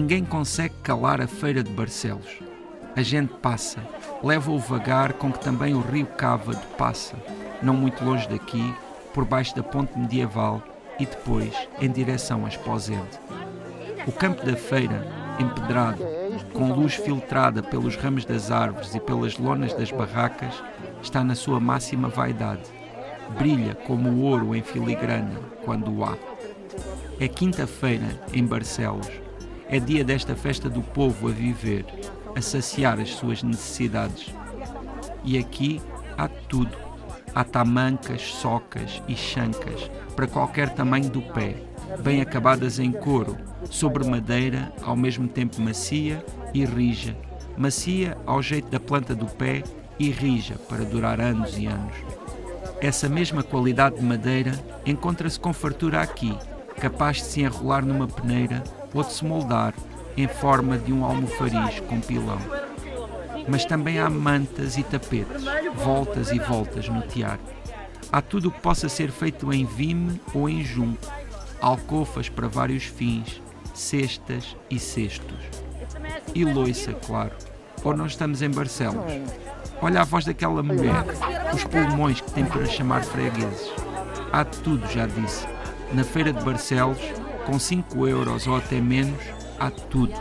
Ninguém consegue calar a feira de Barcelos. A gente passa, leva o vagar com que também o rio Cávado passa, não muito longe daqui, por baixo da ponte medieval e depois em direção a Esposende. O campo da feira, empedrado, com luz filtrada pelos ramos das árvores e pelas lonas das barracas, está na sua máxima vaidade. Brilha como o ouro em filigrana, quando o há. É quinta-feira em Barcelos. É dia desta festa do povo a viver, a saciar as suas necessidades. E aqui há tudo. Há tamancas, socas e chancas, para qualquer tamanho do pé, bem acabadas em couro, sobre madeira, ao mesmo tempo macia e rija. Macia ao jeito da planta do pé e rija para durar anos e anos. Essa mesma qualidade de madeira encontra-se com fartura aqui, capaz de se enrolar numa peneira ou de se moldar em forma de um almofariz com pilão. Mas também há mantas e tapetes, voltas e voltas no tiar. Há tudo o que possa ser feito em vime ou em junco, alcofas para vários fins, cestas e cestos. E loiça, claro. Ou não estamos em Barcelos. Olha a voz daquela mulher, os pulmões que tem para chamar fregueses. Há tudo, já disse. Na feira de Barcelos, com 5 euros ou até menos, há tudo.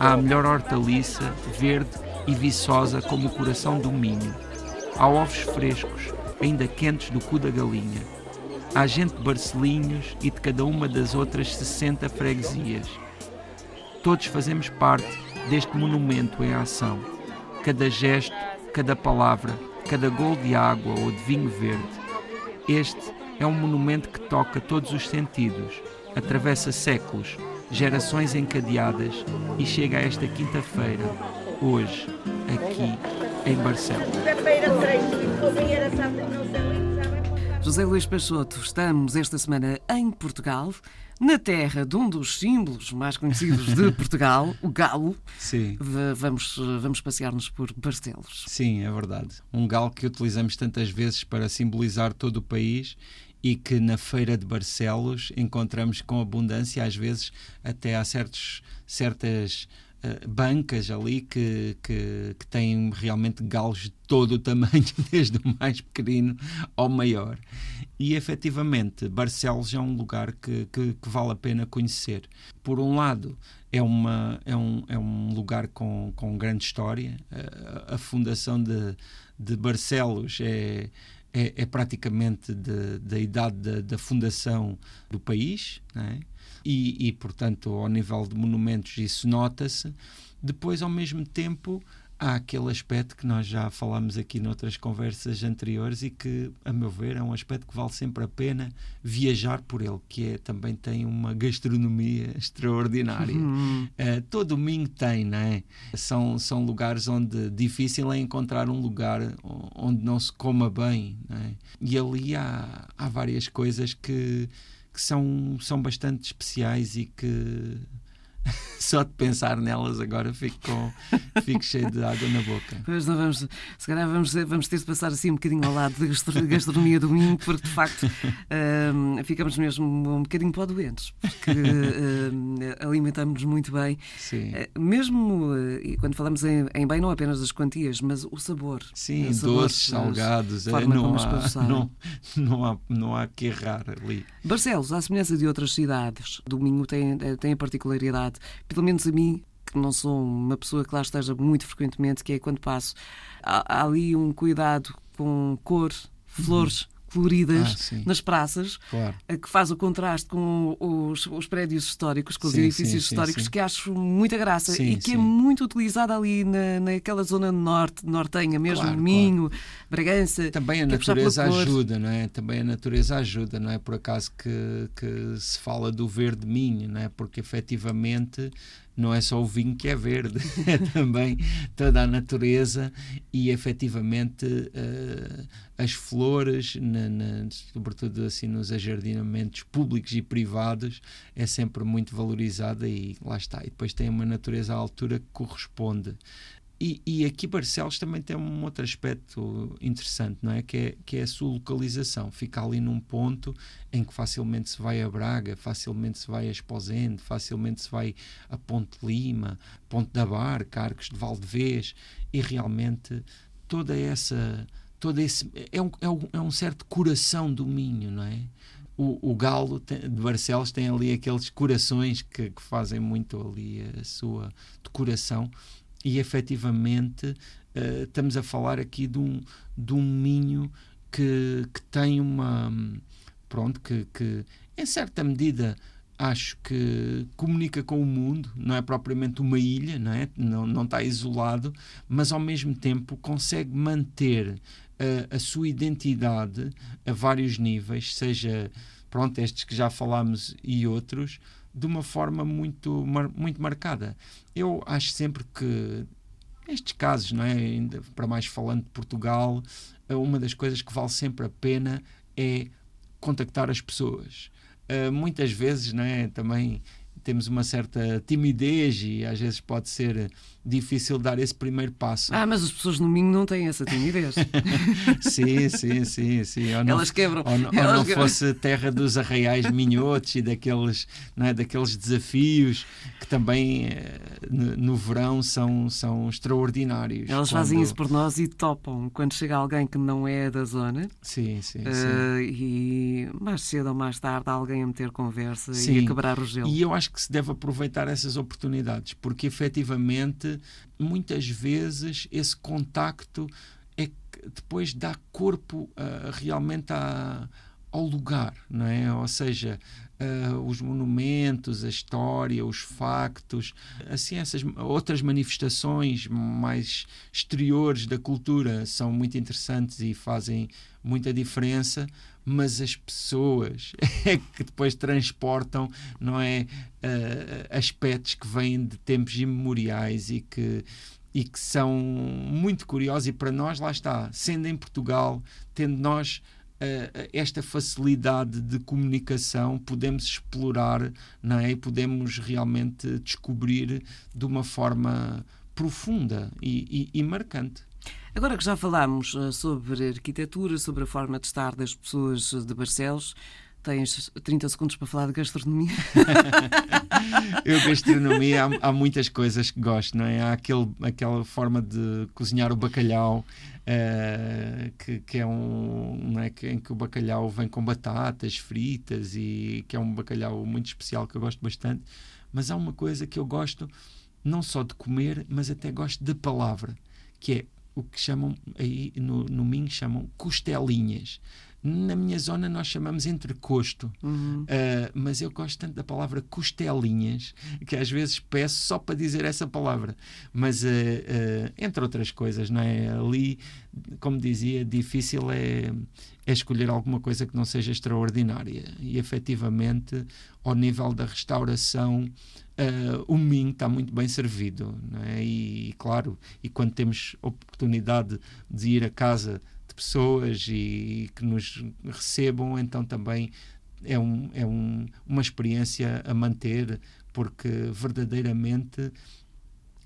Há a melhor hortaliça, verde e viçosa como o coração do Minho. Há ovos frescos, ainda quentes do cu da galinha. Há gente de Barcelinhos e de cada uma das outras 60 freguesias. Todos fazemos parte deste monumento em ação. Cada gesto, cada palavra, cada gol de água ou de vinho verde. Este é um monumento que toca todos os sentidos, atravessa séculos, gerações encadeadas e chega a esta quinta-feira, hoje, aqui em Barcelos. José Luís Peixoto, estamos esta semana em Portugal, na terra de um dos símbolos mais conhecidos de Portugal, o galo. Sim. Vamos, vamos passear-nos por Barcelos. Sim, é verdade. Um galo que utilizamos tantas vezes para simbolizar todo o país e que na feira de Barcelos encontramos com abundância, às vezes até há certos, certas uh, bancas ali que, que, que, têm realmente galos de todo o tamanho, desde o mais pequenino ao maior. E efetivamente, Barcelos é um lugar que, que, que vale a pena conhecer. Por um lado, é, uma, é, um, é um lugar com, com grande história. A, a fundação de, de Barcelos é é, é praticamente de, da idade da, da, fundação do país, é? e, e, portanto, ao nível de monumentos, isso nota-se. Depois, ao mesmo tempo, há aquele aspecto que nós já falámos aqui noutras conversas anteriores e que, a meu ver, é um aspecto que vale sempre a pena viajar por ele, que é também tem uma gastronomia extraordinária. Uhum. Uh, todo o Minho tem, não é? São, são lugares onde difícil é encontrar um lugar onde não se coma bem, é? E ali há, há várias coisas que, que são, são bastante especiais e que Só de pensar nelas agora fico, com, fico cheio de água na boca. Pois não vamos, se calhar vamos, vamos ter de passar assim um bocadinho ao lado da gastronomia do Minho, porque de facto um, ficamos mesmo um bocadinho para doentes, porque um, alimentamos-nos muito bem. Sim. Uh, mesmo uh, quando falamos em, em, bem, não apenas das quantias, mas o sabor. Sim, doces, salgados, é, não, há, não, não, há, não há que errar ali. Barcelos, à semelhança de outras cidades, do Minho tem, tem a particularidade pelo menos a mim, que não sou uma pessoa que lá esteja muito frequentemente, que é quando passo, há, há ali um cuidado com cor, flores. Uhum coloridas ah, nas praças, claro. que faz o contraste com os, os prédios históricos, com os sim, edifícios sim, históricos, sim, que acho muita graça e que é muito utilizada ali na, naquela zona norte, nortenha, mesmo claro, Minho, claro. Bragança. Também a é natureza ajuda, não é? Também a natureza ajuda, não é? Por acaso que, que se fala do verde Minho, não é? Porque efetivamente não é só o vinho que é verde, é também toda a natureza e efetivamente uh, as flores, na, na, sobretudo assim nos ajardinamentos públicos e privados, é sempre muito valorizada e lá está. E depois tem uma natureza à altura que corresponde. E, e, aqui Barcelos também tem um outro aspecto interessante, não é? Que, é? que é a sua localização. Fica ali num ponto em que facilmente se vai a Braga, facilmente se vai a Esposende, facilmente se vai a Ponte Lima, Ponte da Barca, Arcos de Valdevez, e realmente toda essa. Todo esse, é, um, é, um, é um certo coração do Minho, não é? O, o Galo tem, de Barcelos tem ali aqueles corações que, que fazem muito ali a sua decoração e efetivamente uh, estamos a falar aqui de um, de um Minho que, que tem uma. Pronto, que, que em certa medida acho que comunica com o mundo, não é propriamente uma ilha, não, é? não, não está isolado, mas ao mesmo tempo consegue manter uh, a sua identidade a vários níveis, seja pronto, estes que já falámos e outros, de uma forma muito, muito marcada. Eu acho sempre que estes casos, não é? Ainda para mais falando de Portugal, uma das coisas que vale sempre a pena é contactar as pessoas. Uh, muitas vezes, não é? Também temos uma certa timidez e às vezes pode ser difícil dar esse primeiro passo. Ah, mas as pessoas no Minho não têm essa timidez. sim, sim, sim, sim. Ou Elas quebram. Ou, não, Elas ou não fosse terra dos arraiais minhotos e daqueles, não é, daqueles desafios que também eh, no, no verão são, são extraordinários. Elas quando... fazem isso por nós e topam quando chega alguém que não é da zona. Sim, sim, uh, sim. E mais cedo ou mais tarde alguém a meter conversa sim. e a quebrar o gelo. E eu acho que se deve aproveitar essas oportunidades, porque efetivamente, muitas vezes, esse contacto é que depois dá corpo uh, realmente ao lugar, não é? Ou seja, uh, os monumentos, a história, os factos, assim essas outras manifestações mais exteriores da cultura são muito interessantes e fazem muita diferença, mas as pessoas é que depois transportam, não é, uh, aspectos que vêm de tempos imemoriais e que e que são muito curiosos e para nós lá está, sendo em Portugal, tendo nós esta facilidade de comunicação, podemos explorar, não é? E podemos realmente descobrir de uma forma profunda e, e, e marcante. Agora que já falámos eh, sobre arquitetura, sobre a forma de estar das pessoas de Barcelos, tens 30 segundos para falar de gastronomia. Eu, gastronomia, há, há, muitas coisas que gosto, não é? Há aquele, aquela forma de cozinhar o bacalhau, uh, que, que, é um. Não é? Que, em que o bacalhau vem com batatas fritas e que é um bacalhau muito especial que eu gosto bastante. Mas há uma coisa que eu gosto não só de comer, mas até gosto da palavra, que é o que chamam aí no, no Minho chamam costelinhas. Na minha zona nós chamamos entrecosto, uhum. uh, mas eu gosto tanto da palavra costelinhas que às vezes peço só para dizer essa palavra. Mas uh, uh, entre outras coisas, não é? Ali, como dizia, difícil é, é escolher alguma coisa que não seja extraordinária. E efetivamente, ao nível da restauração, Uh, o Minho está muito bem servido. É? E, claro, e quando temos oportunidade de ir a casa pessoas e que nos recebam, então também é, um, é um, uma experiência a manter, porque verdadeiramente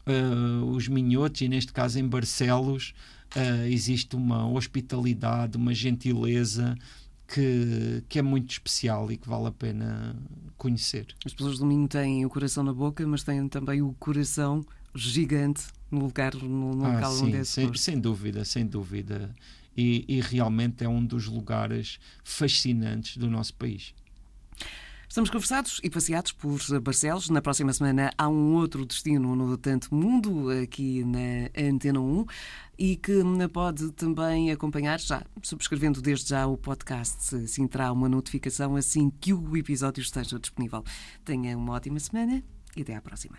uh, os minhotos, e neste caso em Barcelos, uh, existe uma hospitalidade, uma gentileza que, que é muito especial e que vale a pena conhecer. As pessoas do Minho têm o coração na boca, mas têm também o coração gigante no lugar, no, no ah, local sim, onde é sem, sem dúvida, sem dúvida e, e realmente é um dos lugares fascinantes do nosso país. Estamos conversados e passeados por Barcelos. Na próxima semana há um outro destino no Tanto Mundo, aqui na Antena 1, e que pode também acompanhar já, subscrevendo desde já o podcast, assim terá uma notificação assim que o episódio esteja disponível. Tenha uma ótima semana e até à próxima.